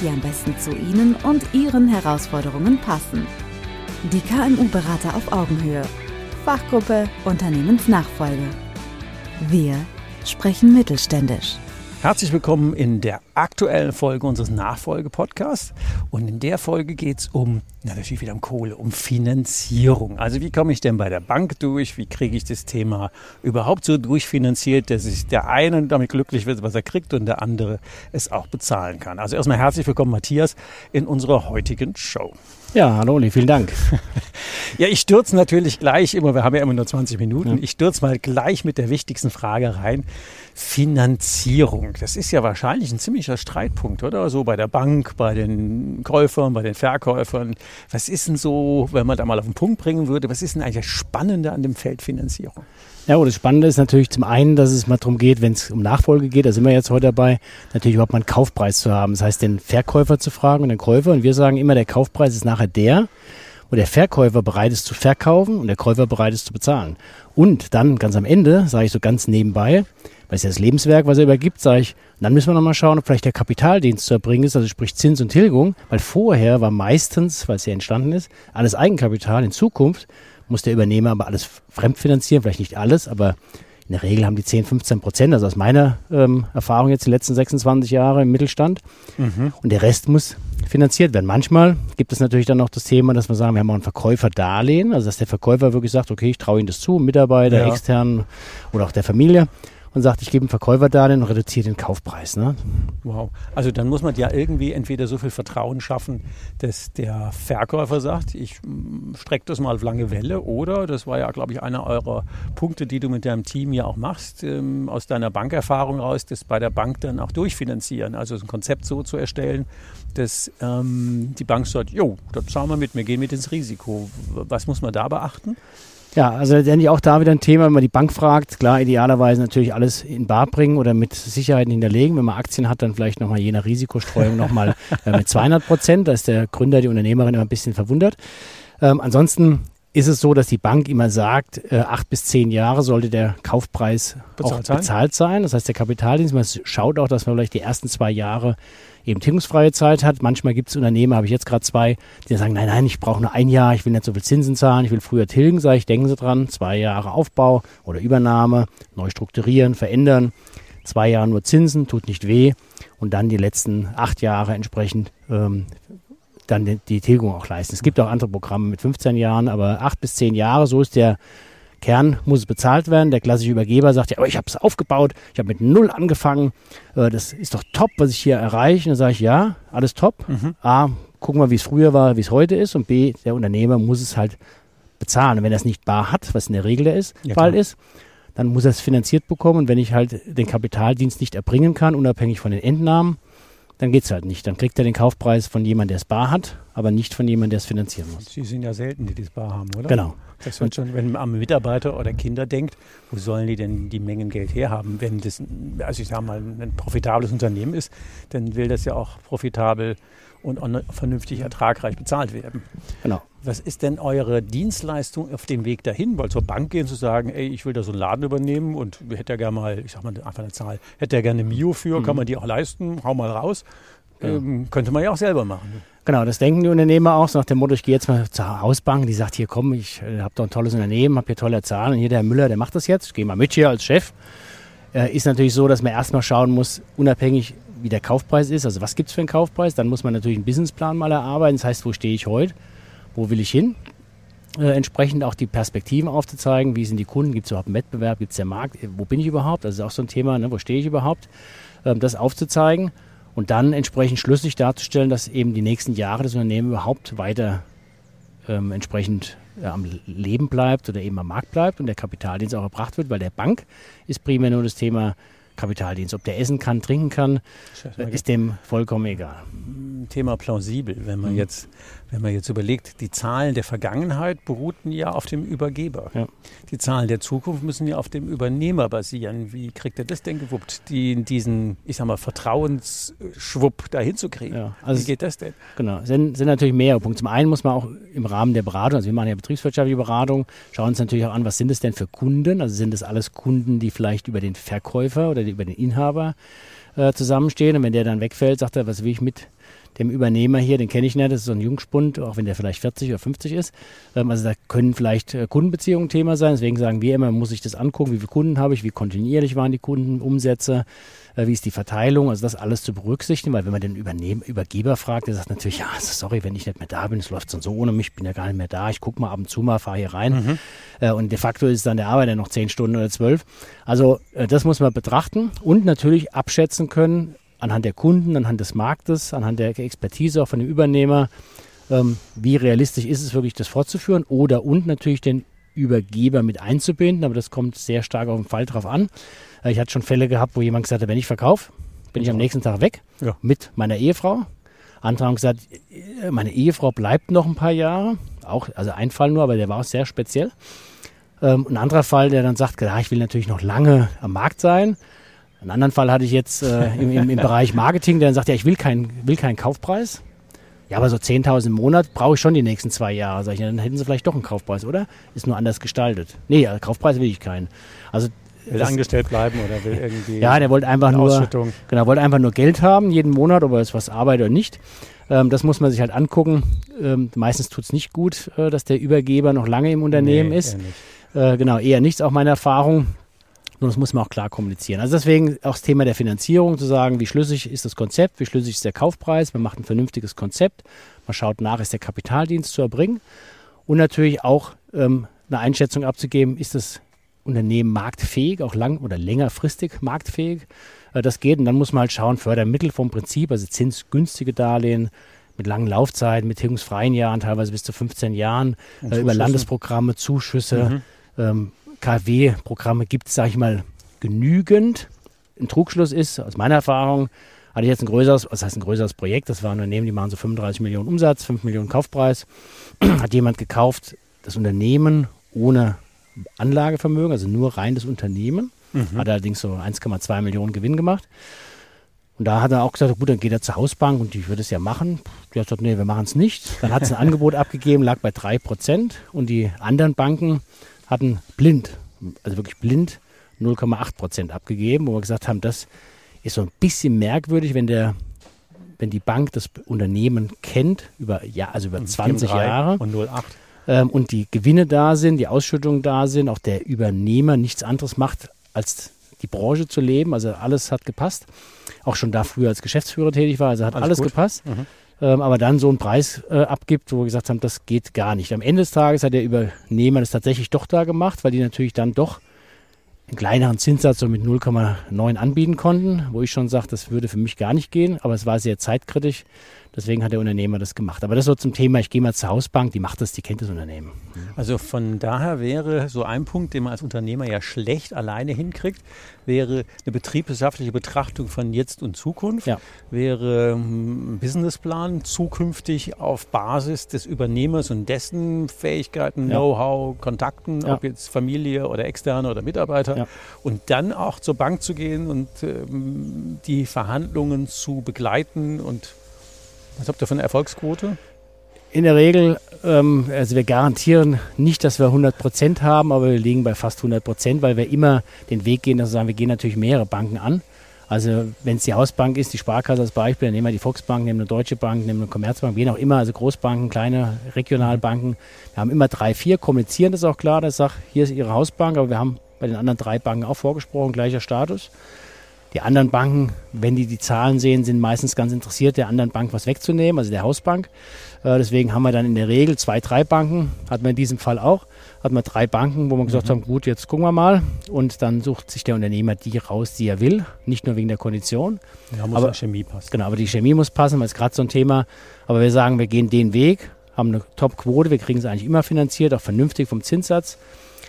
die am besten zu Ihnen und Ihren Herausforderungen passen. Die KMU-Berater auf Augenhöhe. Fachgruppe Unternehmensnachfolge. Wir sprechen mittelständisch. Herzlich willkommen in der aktuellen Folge unseres Nachfolge-Podcasts. Und in der Folge geht es um, na, natürlich wieder um Kohle, um Finanzierung. Also wie komme ich denn bei der Bank durch? Wie kriege ich das Thema überhaupt so durchfinanziert, dass sich der eine damit glücklich wird, was er kriegt und der andere es auch bezahlen kann. Also erstmal herzlich willkommen, Matthias, in unserer heutigen Show. Ja, hallo Uli, vielen Dank. ja, ich stürze natürlich gleich immer, wir haben ja immer nur 20 Minuten, ja. ich stürze mal gleich mit der wichtigsten Frage rein. Finanzierung, das ist ja wahrscheinlich ein ziemlicher Streitpunkt, oder? So bei der Bank, bei den Käufern, bei den Verkäufern. Was ist denn so, wenn man da mal auf den Punkt bringen würde, was ist denn eigentlich das Spannende an dem Feld Finanzierung? Ja, und das Spannende ist natürlich zum einen, dass es mal darum geht, wenn es um Nachfolge geht, da sind wir jetzt heute dabei, natürlich überhaupt mal einen Kaufpreis zu haben. Das heißt, den Verkäufer zu fragen und den Käufer. Und wir sagen immer, der Kaufpreis ist nachher der, wo der Verkäufer bereit ist zu verkaufen und der Käufer bereit ist zu bezahlen. Und dann ganz am Ende, sage ich so ganz nebenbei, weil es ja das Lebenswerk, was er übergibt, sage ich, dann müssen wir nochmal schauen, ob vielleicht der Kapitaldienst zu erbringen ist, also sprich Zins und Tilgung, weil vorher war meistens, weil es ja entstanden ist, alles Eigenkapital. In Zukunft muss der Übernehmer aber alles fremdfinanzieren, vielleicht nicht alles, aber in der Regel haben die 10, 15 Prozent, also aus meiner ähm, Erfahrung jetzt die letzten 26 Jahre im Mittelstand. Mhm. Und der Rest muss finanziert werden. Manchmal gibt es natürlich dann noch das Thema, dass wir sagen, wir haben auch ein Verkäuferdarlehen, also dass der Verkäufer wirklich sagt, okay, ich traue Ihnen das zu, Mitarbeiter, ja. externen oder auch der Familie und sagt, ich gebe einen Verkäufer da und reduziere den Kaufpreis. Ne? Wow. Also dann muss man ja irgendwie entweder so viel Vertrauen schaffen, dass der Verkäufer sagt, ich mm, strecke das mal auf lange Welle oder, das war ja, glaube ich, einer eurer Punkte, die du mit deinem Team ja auch machst, ähm, aus deiner Bankerfahrung raus, das bei der Bank dann auch durchfinanzieren. Also ein Konzept so zu erstellen, dass ähm, die Bank sagt, jo, da zahlen wir mit, wir gehen mit ins Risiko. Was muss man da beachten? Ja, also letztendlich auch da wieder ein Thema, wenn man die Bank fragt. Klar, idealerweise natürlich alles in Bar bringen oder mit Sicherheiten hinterlegen. Wenn man Aktien hat, dann vielleicht nochmal je nach Risikostreuung nochmal äh, mit 200 Prozent. Da ist der Gründer, die Unternehmerin immer ein bisschen verwundert. Ähm, ansonsten ist es so, dass die Bank immer sagt, äh, acht bis zehn Jahre sollte der Kaufpreis bezahlt auch sein. bezahlt sein. Das heißt, der Kapitaldienst, man schaut auch, dass man vielleicht die ersten zwei Jahre eben tilgungsfreie Zeit hat. Manchmal gibt es Unternehmen, habe ich jetzt gerade zwei, die sagen, nein, nein, ich brauche nur ein Jahr, ich will nicht so viel Zinsen zahlen, ich will früher tilgen, sage ich, denken Sie dran, zwei Jahre Aufbau oder Übernahme, neu strukturieren, verändern, zwei Jahre nur Zinsen, tut nicht weh und dann die letzten acht Jahre entsprechend ähm, dann die, Tilgung auch leisten. Es gibt auch andere Programme mit 15 Jahren, aber acht bis zehn Jahre, so ist der Kern muss es bezahlt werden. Der klassische Übergeber sagt ja, aber ich habe es aufgebaut, ich habe mit null angefangen. Äh, das ist doch top, was ich hier erreiche. Und dann sage ich, ja, alles top. Mhm. A, gucken wir, wie es früher war, wie es heute ist. Und B, der Unternehmer muss es halt bezahlen. Und wenn er es nicht bar hat, was in der Regel der ist, ja, Fall klar. ist, dann muss er es finanziert bekommen. Und wenn ich halt den Kapitaldienst nicht erbringen kann, unabhängig von den Entnahmen, dann geht es halt nicht. Dann kriegt er den Kaufpreis von jemandem, der es bar hat, aber nicht von jemandem, der es finanzieren muss. Sie sind ja selten, die das bar haben, oder? Genau. Das wird schon, wenn man am Mitarbeiter oder Kinder denkt, wo sollen die denn die Mengen Geld herhaben? Wenn das, also ich sage mal, ein profitables Unternehmen ist, dann will das ja auch profitabel und vernünftig ertragreich bezahlt werden. Genau. Was ist denn eure Dienstleistung auf dem Weg dahin? Weil zur Bank gehen zu sagen, ey, ich will da so einen Laden übernehmen und hätte ja gerne mal, ich sag mal einfach eine Zahl, hätte ja gerne Mio für, mhm. kann man die auch leisten, hau mal raus. Ähm, könnte man ja auch selber machen. Genau, das denken die Unternehmer auch so nach dem Motto, ich gehe jetzt mal zur Hausbank, die sagt, hier komm, ich äh, habe doch ein tolles Unternehmen, habe hier tolle Zahlen und hier der Herr Müller, der macht das jetzt, ich gehe mal mit hier als Chef. Äh, ist natürlich so, dass man erstmal schauen muss, unabhängig wie der Kaufpreis ist, also was gibt es für einen Kaufpreis, dann muss man natürlich einen Businessplan mal erarbeiten, das heißt, wo stehe ich heute, wo will ich hin, äh, entsprechend auch die Perspektiven aufzuzeigen, wie sind die Kunden, gibt es überhaupt einen Wettbewerb, gibt es den Markt, wo bin ich überhaupt, das ist auch so ein Thema, ne? wo stehe ich überhaupt, ähm, das aufzuzeigen und dann entsprechend schlüssig darzustellen, dass eben die nächsten Jahre das Unternehmen überhaupt weiter ähm, entsprechend äh, am Leben bleibt oder eben am Markt bleibt und der Kapitaldienst auch erbracht wird, weil der Bank ist primär nur das Thema Kapitaldienst. Ob der essen kann, trinken kann, ist dem vollkommen egal. Thema plausibel, wenn man mhm. jetzt wenn man jetzt überlegt, die Zahlen der Vergangenheit beruhten ja auf dem Übergeber. Ja. Die Zahlen der Zukunft müssen ja auf dem Übernehmer basieren. Wie kriegt er das denn gewuppt, die, diesen, ich sag mal, Vertrauensschwupp dahin zu kriegen? Ja, also Wie geht das denn? Genau, sind, sind natürlich mehrere Punkte. Zum einen muss man auch im Rahmen der Beratung, also wir machen ja betriebswirtschaftliche Beratung, schauen uns natürlich auch an, was sind es denn für Kunden? Also sind es alles Kunden, die vielleicht über den Verkäufer oder über den Inhaber äh, zusammenstehen und wenn der dann wegfällt, sagt er, was will ich mit dem Übernehmer hier, den kenne ich nicht, das ist so ein Jungspund, auch wenn der vielleicht 40 oder 50 ist. Ähm, also da können vielleicht äh, Kundenbeziehungen Thema sein. Deswegen sagen wir immer, muss ich das angucken, wie viele Kunden habe ich, wie kontinuierlich waren die Kundenumsätze, äh, wie ist die Verteilung, also das alles zu berücksichtigen, weil wenn man den Übernehm Übergeber fragt, der sagt natürlich, ja, sorry, wenn ich nicht mehr da bin, es läuft so ohne mich, bin ja gar nicht mehr da, ich gucke mal ab und zu mal, fahre hier rein mhm. Äh, und de facto ist dann der Arbeiter noch 10 Stunden oder 12. Also das muss man betrachten und natürlich abschätzen können, anhand der Kunden, anhand des Marktes, anhand der Expertise auch von dem Übernehmer, ähm, wie realistisch ist es wirklich, das fortzuführen oder und natürlich den Übergeber mit einzubinden, aber das kommt sehr stark auf den Fall drauf an. Äh, ich hatte schon Fälle gehabt, wo jemand gesagt hat, wenn ich verkaufe, bin ich am nächsten Tag weg ja. mit meiner Ehefrau. Andere haben gesagt, äh, meine Ehefrau bleibt noch ein paar Jahre. Auch, also ein Fall nur, aber der war auch sehr speziell. Ähm, ein anderer Fall, der dann sagt, ja, ich will natürlich noch lange am Markt sein. Einen anderen Fall hatte ich jetzt äh, im, im, im, Bereich Marketing, der dann sagt, ja, ich will, keinen will keinen Kaufpreis. Ja, aber so 10.000 im Monat brauche ich schon die nächsten zwei Jahre. Sag ich, dann hätten sie vielleicht doch einen Kaufpreis, oder? Ist nur anders gestaltet. Nee, Kaufpreis will ich keinen. Also will angestellt bleiben oder will irgendwie ja der wollte einfach nur genau wollte einfach nur Geld haben jeden Monat ob er jetzt was arbeitet oder nicht ähm, das muss man sich halt angucken ähm, meistens tut es nicht gut äh, dass der Übergeber noch lange im Unternehmen nee, ist äh, genau eher nichts auch meine Erfahrung nur das muss man auch klar kommunizieren. Also deswegen auch das Thema der Finanzierung, zu sagen, wie schlüssig ist das Konzept, wie schlüssig ist der Kaufpreis, man macht ein vernünftiges Konzept, man schaut nach, ist der Kapitaldienst zu erbringen und natürlich auch ähm, eine Einschätzung abzugeben, ist das Unternehmen marktfähig, auch lang- oder längerfristig marktfähig. Äh, das geht und dann muss man halt schauen, Fördermittel vom Prinzip, also zinsgünstige Darlehen, mit langen Laufzeiten, mit tilgungsfreien Jahren, teilweise bis zu 15 Jahren, äh, über Landesprogramme, Zuschüsse, mhm. ähm, KfW-Programme gibt es, sage ich mal, genügend. Ein Trugschluss ist, aus meiner Erfahrung, hatte ich jetzt ein größeres, was heißt ein größeres Projekt, das war ein Unternehmen, die machen so 35 Millionen Umsatz, 5 Millionen Kaufpreis. Hat jemand gekauft, das Unternehmen ohne Anlagevermögen, also nur rein das Unternehmen. Mhm. Hat allerdings so 1,2 Millionen Gewinn gemacht. Und da hat er auch gesagt, gut, dann geht er zur Hausbank und die würde es ja machen. Die hat gesagt, nee, wir machen es nicht. Dann hat es ein Angebot abgegeben, lag bei 3%. Und die anderen Banken hatten blind, also wirklich blind, 0,8 Prozent abgegeben, wo wir gesagt haben, das ist so ein bisschen merkwürdig, wenn der wenn die Bank das Unternehmen kennt, über, ja, also über 20 Jahre. Und 08. Ähm, und die Gewinne da sind, die Ausschüttungen da sind, auch der Übernehmer nichts anderes macht, als die Branche zu leben. Also alles hat gepasst. Auch schon da früher als Geschäftsführer tätig war, also hat alles, alles gepasst. Mhm ähm, aber dann so einen Preis äh, abgibt, wo wir gesagt haben, das geht gar nicht. Am Ende des Tages hat der Übernehmer das tatsächlich doch da gemacht, weil die natürlich dann doch einen kleineren Zinssatz so mit 0,9 anbieten konnten, wo ich schon sage, das würde für mich gar nicht gehen, aber es war sehr zeitkritisch. Deswegen hat der Unternehmer das gemacht. Aber das so zum Thema, ich gehe mal zur Hausbank, die macht das, die kennt das Unternehmen. Also von daher wäre so ein Punkt, den man als Unternehmer ja schlecht alleine hinkriegt, wäre eine betriebswirtschaftliche Betrachtung von Jetzt und Zukunft, ja. wäre hm, ein Businessplan zukünftig auf Basis des Übernehmers und dessen Fähigkeiten, ja. Know-how, Kontakten, ja. ob jetzt Familie oder Externe oder Mitarbeiter und dann auch zur Bank zu gehen und ähm, die Verhandlungen zu begleiten und was habt ihr für eine Erfolgsquote? In der Regel, ähm, also wir garantieren nicht, dass wir 100 Prozent haben, aber wir liegen bei fast 100 Prozent, weil wir immer den Weg gehen, dass wir sagen, wir gehen natürlich mehrere Banken an. Also wenn es die Hausbank ist, die Sparkasse als Beispiel, dann nehmen wir die Volksbank, nehmen eine Deutsche Bank, nehmen eine Commerzbank, wie auch immer, also Großbanken, kleine Regionalbanken. Wir haben immer drei, vier, kommunizieren das auch klar, das sagt, hier ist Ihre Hausbank, aber wir haben bei den anderen drei Banken auch vorgesprochen, gleicher Status. Die anderen Banken, wenn die die Zahlen sehen, sind meistens ganz interessiert, der anderen Bank was wegzunehmen, also der Hausbank. Äh, deswegen haben wir dann in der Regel zwei, drei Banken, hatten wir in diesem Fall auch, hatten wir drei Banken, wo wir gesagt mhm. haben, gut, jetzt gucken wir mal. Und dann sucht sich der Unternehmer die raus, die er will, nicht nur wegen der Kondition. Ja, muss aber Chemie passen. Genau, aber die Chemie muss passen, weil es gerade so ein Thema. Aber wir sagen, wir gehen den Weg, haben eine Top-Quote, wir kriegen es eigentlich immer finanziert, auch vernünftig vom Zinssatz,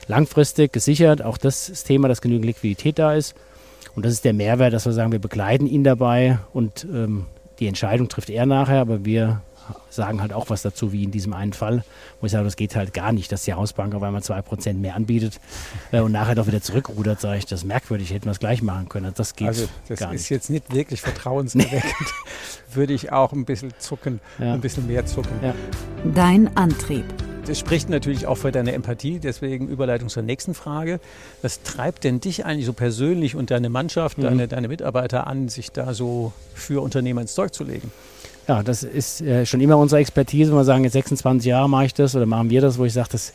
langfristig gesichert, auch das ist Thema, dass genügend Liquidität da ist. Und das ist der Mehrwert, dass wir sagen, wir begleiten ihn dabei und ähm, die Entscheidung trifft er nachher, aber wir sagen halt auch was dazu, wie in diesem einen Fall, wo ich sage, das geht halt gar nicht, dass die Hausbank auf einmal 2% mehr anbietet äh, und nachher doch wieder zurückrudert, sage ich, das ist merkwürdig, hätten wir es gleich machen können. Das geht Also das gar ist nicht. jetzt nicht wirklich vertrauenserweckend. Würde ich auch ein bisschen zucken, Ja. ein bisschen mehr zucken. Ja. Dein Antrieb. Das spricht natürlich auch für deine Empathie, deswegen Überleitung zur nächsten Frage. Was treibt denn dich eigentlich so persönlich und deine Mannschaft, Mhm. deine, deine Mitarbeiter an, sich da so für Unternehmer ins Zeug zu legen? Ja, das ist äh, schon immer unsere Expertise. Wenn wir sagen, jetzt 26 Jahre mache ich das oder machen wir das, wo ich sage, das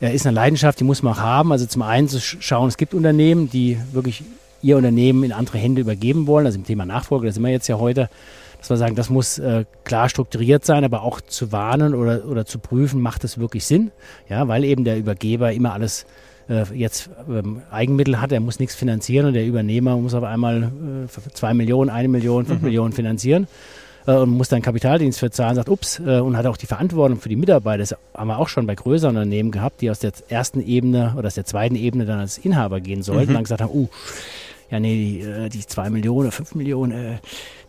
äh, ist eine Leidenschaft, die muss man auch haben. Also zum einen zu sch- schauen, es gibt Unternehmen, die wirklich ihr Unternehmen in andere Hände übergeben wollen. Also im Thema Nachfolge, da sind wir jetzt ja heute, dass wir sagen, das muss äh, klar strukturiert sein, aber auch zu warnen oder, oder zu prüfen, macht es wirklich Sinn? Ja, weil eben der Übergeber immer alles äh, jetzt ähm, Eigenmittel hat, er muss nichts finanzieren und der Übernehmer muss auf einmal äh, zwei Millionen, eine Million, fünf Millionen finanzieren äh, und muss dann Kapitaldienst für zahlen, sagt, ups, äh, und hat auch die Verantwortung für die Mitarbeiter. Das haben wir auch schon bei größeren Unternehmen gehabt, die aus der ersten Ebene oder aus der zweiten Ebene dann als Inhaber gehen sollten, dann gesagt haben, uh, ja, nee, die, äh, die zwei Millionen oder fünf Millionen, äh,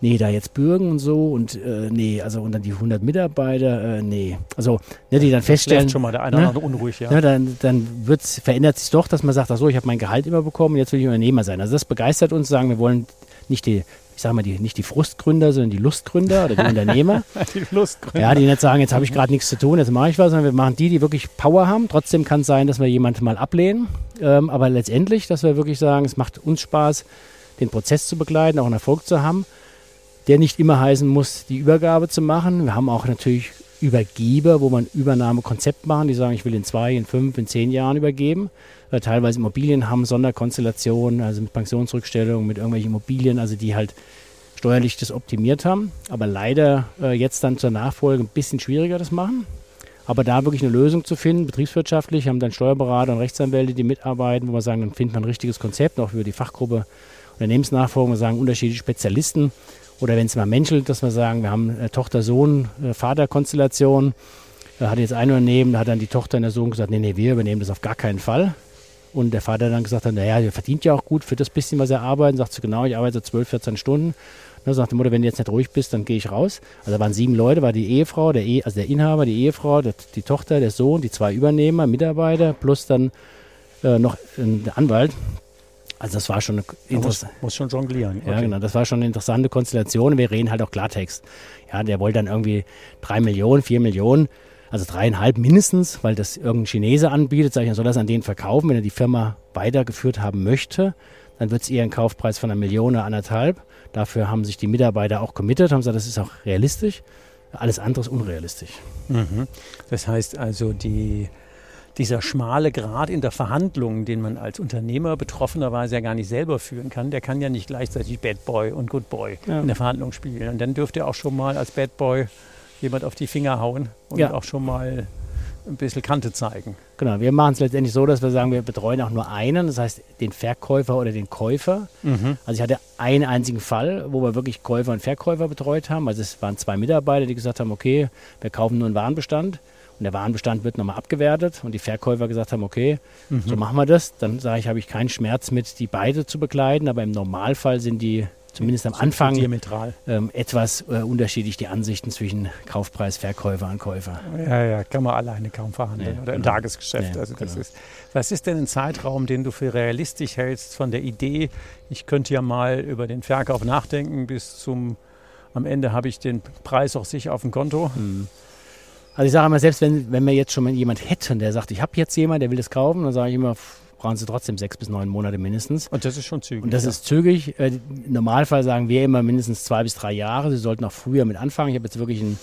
nee, da jetzt bürgen und so und äh, nee, also und dann die 100 Mitarbeiter, äh, nee. Also, ne, die dann feststellen, schon mal der eine ne? oder andere unruhig, ja. ja, dann, dann wird's, verändert sich doch, dass man sagt, ach so, ich habe mein Gehalt immer bekommen, jetzt will ich Unternehmer sein. Also das begeistert uns, sagen wir wollen nicht die, ich sage mal, die, nicht die Frustgründer, sondern die Lustgründer oder die Unternehmer. Die Lustgründe. Ja, die nicht sagen, jetzt habe ich gerade nichts zu tun, jetzt mache ich was, sondern wir machen die, die wirklich Power haben. Trotzdem kann es sein, dass wir jemanden mal ablehnen. Ähm, aber letztendlich, dass wir wirklich sagen, es macht uns Spaß, den Prozess zu begleiten, auch einen Erfolg zu haben, der nicht immer heißen muss, die Übergabe zu machen. Wir haben auch natürlich Übergeber, wo man Übernahmekonzept machen, die sagen, ich will in zwei, in fünf, in zehn Jahren übergeben. Äh, teilweise Immobilien haben Sonderkonstellationen, also mit Pensionsrückstellung, mit irgendwelchen Immobilien, also die halt steuerlich das optimiert haben. Aber leider äh, jetzt dann zur Nachfolge ein bisschen schwieriger das machen. Aber da wirklich eine Lösung zu finden, betriebswirtschaftlich, haben dann Steuerberater und Rechtsanwälte, die mitarbeiten, wo wir sagen, dann findet man ein richtiges Konzept, auch für die Fachgruppe Unternehmensnachfolge, wir sagen unterschiedliche Spezialisten. Oder wenn es mal menschelt, dass wir sagen, wir haben äh, Tochter-Sohn-Vater-Konstellation. Da hat jetzt ein Unternehmen, da hat dann die Tochter und der Sohn gesagt, nee, nee, wir übernehmen das auf gar keinen Fall. Und der Vater dann gesagt hat, naja, der verdient ja auch gut für das bisschen, was er arbeitet. Sagt sie, genau, ich arbeite so 12, 14 Stunden. Dann sagt die Mutter, wenn du jetzt nicht ruhig bist, dann gehe ich raus. Also da waren sieben Leute, war die Ehefrau, der e also der Inhaber, die Ehefrau, der, die Tochter, der Sohn, die zwei Übernehmer, Mitarbeiter, plus dann äh, noch ein Anwalt. Also das war schon eine Man muss, interessante. muss schon jonglieren. Ja, genau. Das war schon eine interessante Konstellation. Wir reden halt auch Klartext. Ja, der wollte dann irgendwie drei Millionen, vier Millionen, also dreieinhalb mindestens, weil das irgendein Chinese anbietet. Sag ich, er soll das an den verkaufen, wenn er die Firma weitergeführt haben möchte. Dann wird es eher ein Kaufpreis von einer Million oder anderthalb. Dafür haben sich die Mitarbeiter auch committed, haben gesagt, das ist auch realistisch. Alles andere ist unrealistisch. Mhm. Das heißt also, die, dieser schmale Grad in der Verhandlung, den man als Unternehmer betroffenerweise ja gar nicht selber führen kann, der kann ja nicht gleichzeitig Bad Boy und Good Boy Ja. in der Verhandlung spielen. Und dann dürfte auch schon mal als Bad Boy jemand auf die Finger hauen und Ja. auch schon mal ein bisschen Kante zeigen. Genau, wir machen es letztendlich so, dass wir sagen, wir betreuen auch nur einen, das heißt den Verkäufer oder den Käufer. Also ich hatte einen einzigen Fall, wo wir wirklich Käufer und Verkäufer betreut haben. Also es waren zwei Mitarbeiter, die gesagt haben, okay, wir kaufen nur einen Warenbestand und der Warenbestand wird nochmal abgewertet und die Verkäufer gesagt haben, okay, so machen wir das. Dann sage ich, habe ich keinen Schmerz mit, die beide zu begleiten, aber im Normalfall sind die zumindest am Anfang ähm, etwas äh, unterschiedlich die Ansichten zwischen Kaufpreis, Verkäufer und Käufer. Ja, ja, kann man alleine kaum verhandeln Nee, oder im genau. Tagesgeschäft. Nee, also das genau. ist, was ist denn ein Zeitraum, den du für realistisch hältst von der Idee, ich könnte ja mal über den Verkauf nachdenken, bis zum, am Ende habe ich den Preis auch sicher auf dem Konto? Also ich sage immer, selbst wenn, wenn wir jetzt schon jemand hätten, der sagt, ich habe jetzt jemanden, der will das kaufen, dann sage ich immer, brauchen Sie trotzdem sechs bis neun Monate mindestens. Und das ist schon zügig. Und das ja. ist zügig. Äh, Im Normalfall sagen wir immer mindestens zwei bis drei Jahre. Sie sollten auch früher mit anfangen. Ich habe jetzt wirklich einen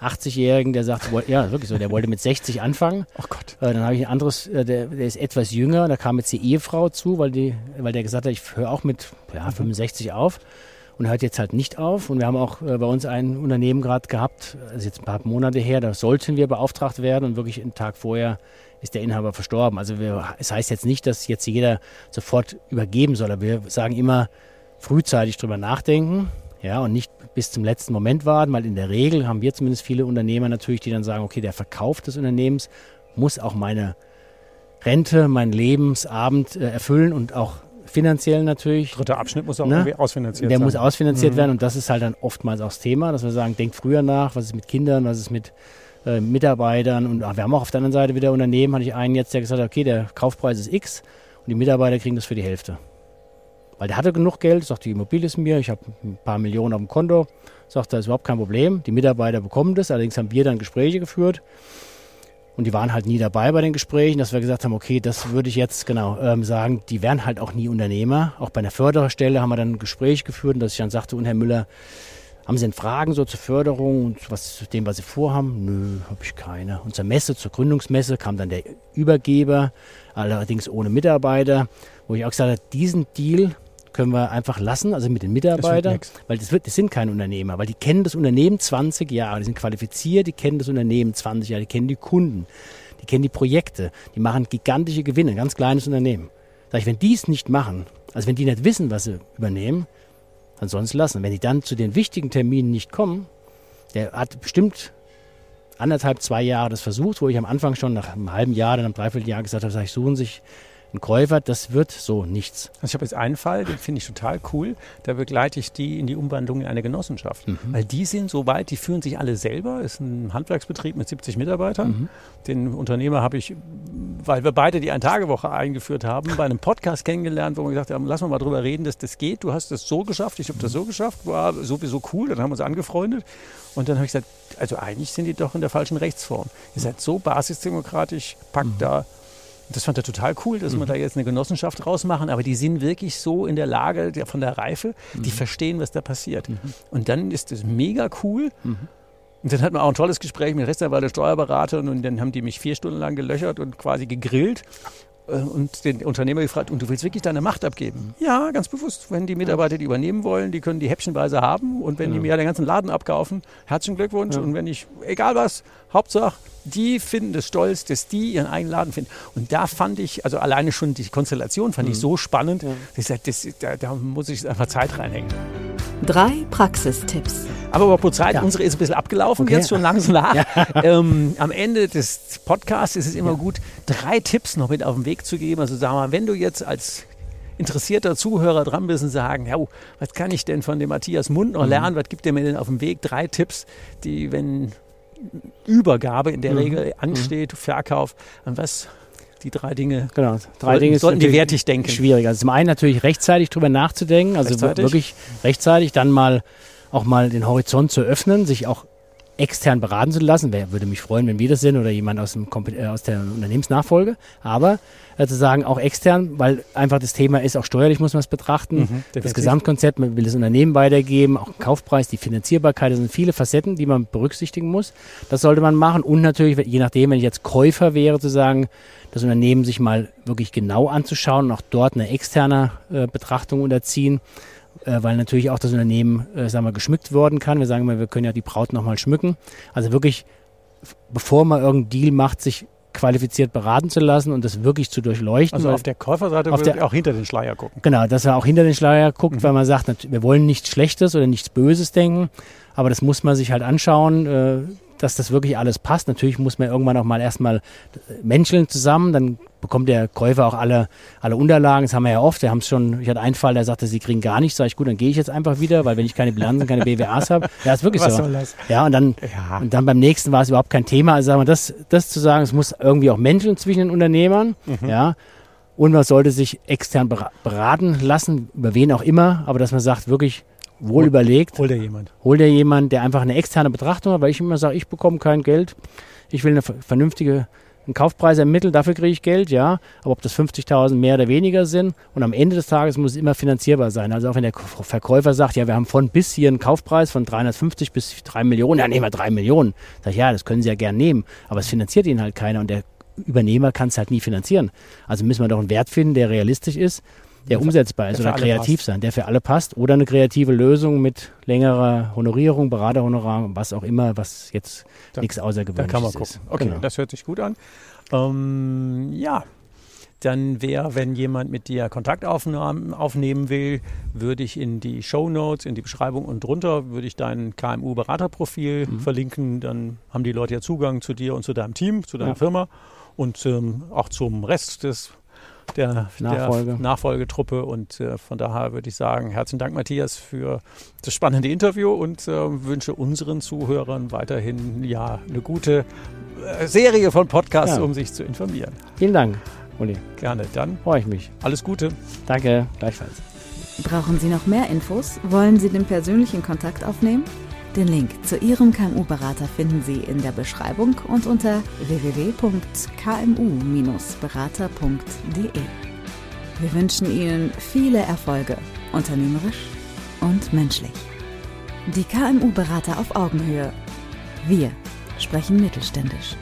80-Jährigen, der sagt, ja, wirklich so, der wollte mit 60 anfangen. Oh Gott. Äh, dann habe ich ein anderes, äh, der, der ist etwas jünger, da kam jetzt die Ehefrau zu, weil, die, weil der gesagt hat, ich höre auch mit ja, 65 auf und hört jetzt halt nicht auf. Und wir haben auch äh, bei uns ein Unternehmen gerade gehabt, also jetzt ein paar Monate her, da sollten wir beauftragt werden und wirklich einen Tag vorher ist der Inhaber verstorben. Also wir, es heißt jetzt nicht, dass jetzt jeder sofort übergeben soll, aber wir sagen immer, frühzeitig drüber nachdenken. Ja, und nicht bis zum letzten Moment warten, weil in der Regel haben wir zumindest viele Unternehmer natürlich, die dann sagen, okay, der Verkauf des Unternehmens muss auch meine Rente, meinen Lebensabend äh, erfüllen und auch finanziell natürlich. Dritter Abschnitt muss auch Ne? irgendwie ausfinanziert Der sein. muss ausfinanziert Mhm. werden und das ist halt dann oftmals auch das Thema, dass wir sagen, denkt früher nach, was ist mit Kindern, was ist mit äh, Mitarbeitern und ah, wir haben auch auf der anderen Seite wieder Unternehmen, hatte ich einen jetzt, der gesagt hat, okay, der Kaufpreis ist X und die Mitarbeiter kriegen das für die Hälfte. Weil der hatte genug Geld, sagt, die Immobilie ist mir, ich habe ein paar Millionen auf dem Konto, sagt, das ist überhaupt kein Problem, die Mitarbeiter bekommen das, allerdings haben wir dann Gespräche geführt und die waren halt nie dabei bei den Gesprächen, dass wir gesagt haben, okay, das würde ich jetzt genau ähm, sagen, die wären halt auch nie Unternehmer. Auch bei einer Förderstelle haben wir dann ein Gespräch geführt und dass ich dann sagte, und Herr Müller, haben Sie denn Fragen so zur Förderung und was zu dem, was Sie vorhaben? Nö, habe ich keine. Und zur Messe, zur Gründungsmesse kam dann der Übergeber, allerdings ohne Mitarbeiter, wo ich auch gesagt habe, diesen Deal können wir einfach lassen, also mit den Mitarbeitern, nix. weil das, wird, das sind keine Unternehmer, weil die kennen das Unternehmen 20 Jahre, die sind qualifiziert, die kennen das Unternehmen 20 Jahre, die kennen die Kunden, die kennen die Projekte, die machen gigantische Gewinne, ein ganz kleines Unternehmen. Sag ich, wenn die es nicht machen, also wenn die nicht wissen, was sie übernehmen, dann sollen sie es lassen. Wenn die dann zu den wichtigen Terminen nicht kommen, der hat bestimmt anderthalb, zwei Jahre das versucht, wo ich am Anfang schon nach einem halben Jahr, dann einem Dreivierteljahr gesagt habe, sag ich, suchen sich einen Käufer, das wird so nichts. Also ich habe jetzt einen Fall, den finde ich total cool. Da begleite ich die in die Umwandlung in eine Genossenschaft. Mhm. Weil die sind so weit, die führen sich alle selber. Ist ein Handwerksbetrieb mit 70 Mitarbeitern. Mhm. Den Unternehmer habe ich, weil wir beide die Ein-Tage-Woche eingeführt haben, bei einem Podcast kennengelernt, wo wir gesagt haben, lass mal mal drüber reden, dass das geht. Du hast das so geschafft, ich habe das so geschafft. War sowieso cool. Dann haben wir uns angefreundet. Und dann habe ich gesagt, also eigentlich sind die doch in der falschen Rechtsform. Ihr seid so basisdemokratisch, packt da das fand er total cool, dass wir da jetzt eine Genossenschaft rausmachen, aber die sind wirklich so in der Lage der, von der Reife, die verstehen, was da passiert. Und dann ist das mega cool. Und dann hatten wir auch ein tolles Gespräch mit Rechtsanwalt und Steuerberater und dann haben die mich vier Stunden lang gelöchert und quasi gegrillt und den Unternehmer gefragt, und du willst wirklich deine Macht abgeben? Ja, ganz bewusst. Wenn die Mitarbeiter die übernehmen wollen, die können die häppchenweise haben und wenn die mir den ganzen Laden abkaufen, herzlichen Glückwunsch. Und wenn ich, egal was, Hauptsache, die finden es stolz, dass die ihren eigenen Laden finden. Und da fand ich, also alleine schon die Konstellation fand ich so spannend, dass ich sagte, das, da, da muss ich einfach Zeit reinhängen. Drei Praxistipps. Aber apropos Zeit, Ja. unsere ist ein bisschen abgelaufen, Okay. jetzt schon langsam nach. ähm, am Ende des Podcasts ist es immer gut, drei Tipps noch mit auf den Weg zu geben. Also sag mal, wenn du jetzt als interessierter Zuhörer dran bist und sagen, ja, was kann ich denn von dem Matthias Mund Mhm. noch lernen? Was gibt der mir denn auf dem Weg? Drei Tipps, die, wenn Übergabe Mhm. in der Regel ansteht, Verkauf, an was die drei Dinge Genau, drei sollten, Dinge sollten die wertig denken. schwierig. Also zum einen natürlich rechtzeitig drüber nachzudenken, also Rechtzeitig? wirklich rechtzeitig, dann mal auch mal den Horizont zu öffnen, sich auch extern beraten zu lassen. Wer würde mich freuen, wenn wir das sind oder jemand aus, dem, äh, aus der Unternehmensnachfolge. Aber äh, zu sagen, auch extern, weil einfach das Thema ist, auch steuerlich muss man es betrachten. das definitiv. Gesamtkonzept, man will das Unternehmen weitergeben, auch Kaufpreis, die Finanzierbarkeit, das sind viele Facetten, die man berücksichtigen muss. Das sollte man machen. Und natürlich, je nachdem, wenn ich jetzt Käufer wäre, zu sagen, das Unternehmen sich mal wirklich genau anzuschauen und auch dort eine externe äh, Betrachtung unterziehen, äh, weil natürlich auch das Unternehmen, äh, sagen wir, geschmückt worden kann. Wir sagen immer, wir können ja die Braut nochmal schmücken. Also wirklich, bevor man irgendeinen Deal macht, sich qualifiziert beraten zu lassen und das wirklich zu durchleuchten. Also auf der Käuferseite auf der- auch hinter den Schleier gucken. Genau, dass er auch hinter den Schleier guckt, weil man sagt, wir wollen nichts Schlechtes oder nichts Böses denken, aber das muss man sich halt anschauen, äh, dass das wirklich alles passt. Natürlich muss man irgendwann auch mal erstmal äh, menscheln zusammen, dann bekommt der Käufer auch alle, alle Unterlagen, das haben wir ja oft, wir haben es schon, ich hatte einen Fall, der sagte, sie kriegen gar nichts, sag ich, gut, dann gehe ich jetzt einfach wieder, weil wenn ich keine Bilanzen, keine BWAs habe, ja, ist wirklich Was so. soll das? Ja, und dann, Ja. und dann beim nächsten war es überhaupt kein Thema. Also sagen wir, das, das zu sagen, es muss irgendwie auch Menschen zwischen den Unternehmern, Mhm. ja. Und man sollte sich extern bera- beraten lassen, über wen auch immer, aber dass man sagt, wirklich wohl Hol- überlegt, Hol dir jemand. hol dir jemand, der einfach eine externe Betrachtung hat, weil ich immer sage, ich bekomme kein Geld, ich will eine ver- vernünftige einen Kaufpreis ermitteln, dafür kriege ich Geld, ja. Aber ob das 50.000 mehr oder weniger sind und am Ende des Tages muss es immer finanzierbar sein. Also auch wenn der Verkäufer sagt, ja, wir haben von bis hier einen Kaufpreis von 350 bis 3 Millionen, ja, nehmen wir 3 Millionen. Sag ich, ja, das können Sie ja gern nehmen, aber es finanziert Ihnen halt keiner und der Übernehmer kann es halt nie finanzieren. Also müssen wir doch einen Wert finden, der realistisch ist, der umsetzbar ist der oder kreativ passt. sein, der für alle passt oder eine kreative Lösung mit längerer Honorierung, Beraterhonorar, was auch immer, was jetzt Da- nichts Da Außergewöhnliches kann man ist. gucken. Okay, Genau. das hört sich gut an. Ähm, ja, dann wäre, wenn jemand mit dir Kontakt aufnehmen will, würde ich in die Show Notes, in die Beschreibung und drunter würde ich dein KMU-Beraterprofil Mhm. verlinken. Dann haben die Leute ja Zugang zu dir und zu deinem Team, zu deiner Ja. Firma und ähm, auch zum Rest des der, Nachfolge. der Nachfolgetruppe. Und äh, von daher würde ich sagen, herzlichen Dank, Matthias, für das spannende Interview und äh, wünsche unseren Zuhörern weiterhin ja eine gute äh, Serie von Podcasts, Ja. um sich zu informieren. Vielen Dank, Uli. Gerne. Dann Freue ich mich. alles Gute. Danke, gleichfalls. Brauchen Sie noch mehr Infos? Wollen Sie den persönlichen Kontakt aufnehmen? Den Link zu Ihrem KMU-Berater finden Sie in der Beschreibung und unter www.kmu-berater.de. Wir wünschen Ihnen viele Erfolge, unternehmerisch und menschlich. Die KMU-Berater auf Augenhöhe. Wir sprechen mittelständisch.